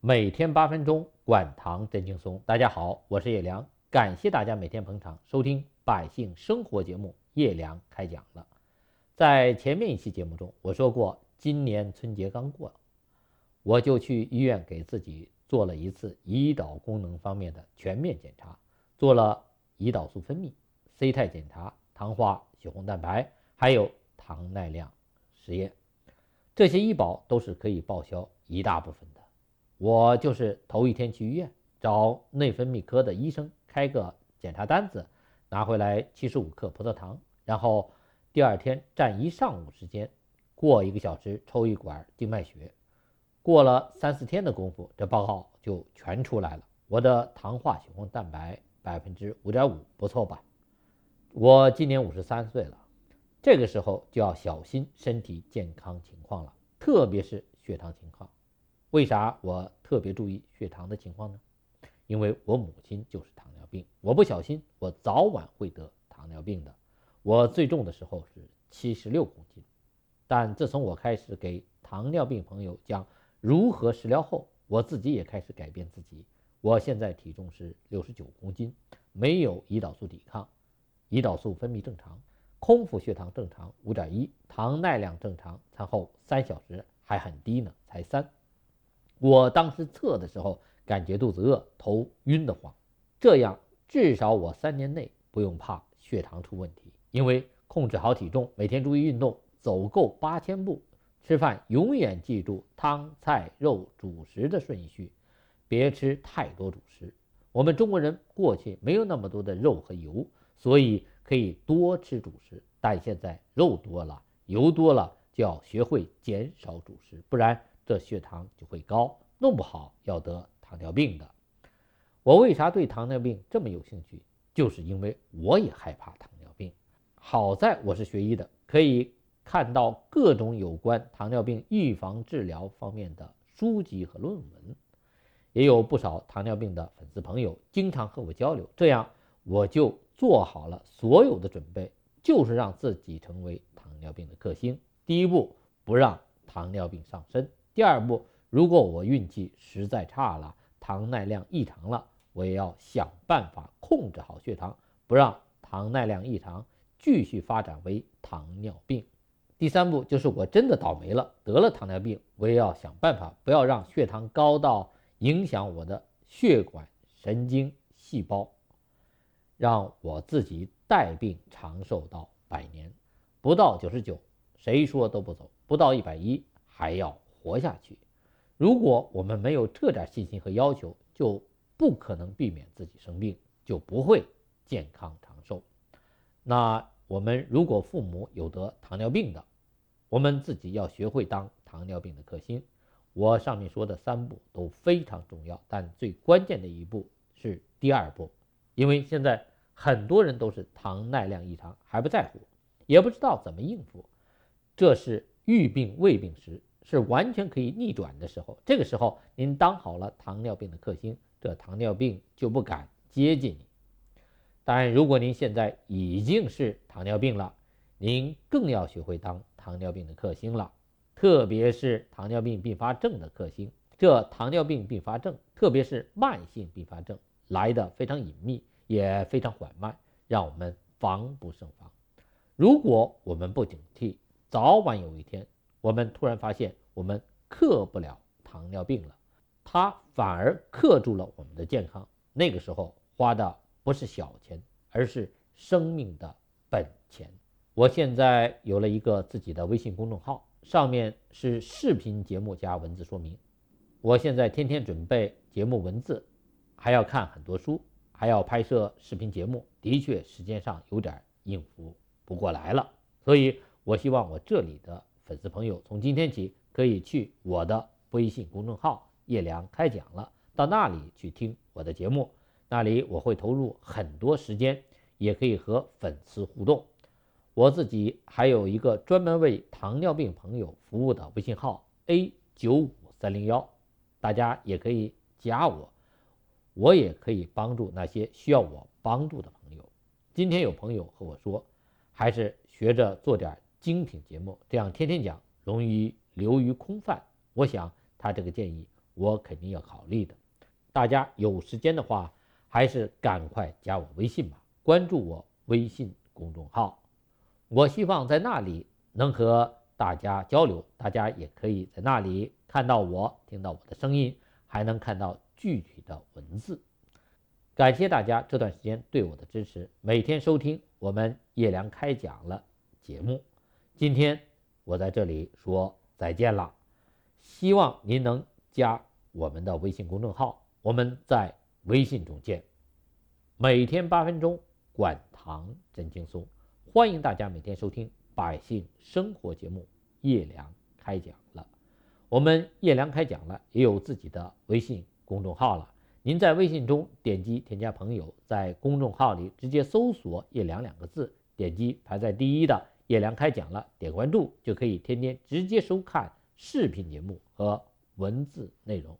每天八分钟，管糖真轻松。大家好，我是叶良，感谢大家每天捧场收听百姓生活节目。叶良开讲了。在前面一期节目中，我说过，今年春节刚过，我就去医院给自己做了一次胰岛功能方面的全面检查，做了胰岛素分泌、C 肽检查、糖化血红蛋白，还有糖耐量实验。这些医保都是可以报销一大部分的。我就是头一天去医院找内分泌科的医生开个检查单子，拿回来七十五克葡萄糖，然后第二天站一上午时间，过一个小时抽一管静脉血，过了三四天的功夫，这报告就全出来了。我的糖化血红蛋白百分之五点五，不错吧？我今年五十三岁了，这个时候就要小心身体健康情况了，特别是血糖情况。为啥我特别注意血糖的情况呢？因为我母亲就是糖尿病，我不小心，我早晚会得糖尿病的。我最重的时候是七十六公斤，但自从我开始给糖尿病朋友讲如何食疗后，我自己也开始改变自己。我现在体重是六十九公斤，没有胰岛素抵抗，胰岛素分泌正常，空腹血糖正常五点一，糖耐量正常，餐后三小时还很低呢，才三。我当时测的时候，感觉肚子饿、头晕得慌，这样至少我三年内不用怕血糖出问题。因为控制好体重，每天注意运动，走够八千步，吃饭永远记住汤、菜、肉、主食的顺序，别吃太多主食。我们中国人过去没有那么多的肉和油，所以可以多吃主食。但现在肉多了，油多了，就要学会减少主食，不然。这血糖就会高，弄不好要得糖尿病的。我为啥对糖尿病这么有兴趣？就是因为我也害怕糖尿病。好在我是学医的，可以看到各种有关糖尿病预防治疗方面的书籍和论文，也有不少糖尿病的粉丝朋友经常和我交流，这样我就做好了所有的准备，就是让自己成为糖尿病的克星。第一步，不让糖尿病上身。第二步，如果我运气实在差了，糖耐量异常了，我也要想办法控制好血糖，不让糖耐量异常继续发展为糖尿病。第三步就是我真的倒霉了，得了糖尿病，我也要想办法不要让血糖高到影响我的血管、神经细胞，让我自己带病长寿到百年。不到九十九，谁说都不走；不到一百一，还要。活下去，如果我们没有这点信心和要求，就不可能避免自己生病，就不会健康长寿。那我们如果父母有得糖尿病的，我们自己要学会当糖尿病的克星。我上面说的三步都非常重要，但最关键的一步是第二步，因为现在很多人都是糖耐量异常还不在乎，也不知道怎么应付，这是预病未病时。是完全可以逆转的时候，这个时候您当好了糖尿病的克星，这糖尿病就不敢接近你。当然，如果您现在已经是糖尿病了，您更要学会当糖尿病的克星了，特别是糖尿病并发症的克星。这糖尿病并发症，特别是慢性并发症，来的非常隐秘，也非常缓慢，让我们防不胜防。如果我们不警惕，早晚有一天。我们突然发现，我们克不了糖尿病了，它反而克住了我们的健康。那个时候花的不是小钱，而是生命的本钱。我现在有了一个自己的微信公众号，上面是视频节目加文字说明。我现在天天准备节目文字，还要看很多书，还要拍摄视频节目，的确时间上有点应付不过来了。所以我希望我这里的。粉丝朋友，从今天起可以去我的微信公众号“叶良开讲”了，到那里去听我的节目。那里我会投入很多时间，也可以和粉丝互动。我自己还有一个专门为糖尿病朋友服务的微信号 A 九五三零幺，大家也可以加我，我也可以帮助那些需要我帮助的朋友。今天有朋友和我说，还是学着做点。精品节目，这样天天讲容易流于空泛。我想他这个建议我肯定要考虑的。大家有时间的话，还是赶快加我微信吧，关注我微信公众号。我希望在那里能和大家交流，大家也可以在那里看到我，听到我的声音，还能看到具体的文字。感谢大家这段时间对我的支持，每天收听我们叶良开讲了节目。今天我在这里说再见了，希望您能加我们的微信公众号，我们在微信中见。每天八分钟，管糖真轻松，欢迎大家每天收听百姓生活节目。叶良开讲了，我们叶良开讲了也有自己的微信公众号了。您在微信中点击添加朋友，在公众号里直接搜索“叶良”两个字，点击排在第一的。叶良开讲了，点关注就可以天天直接收看视频节目和文字内容。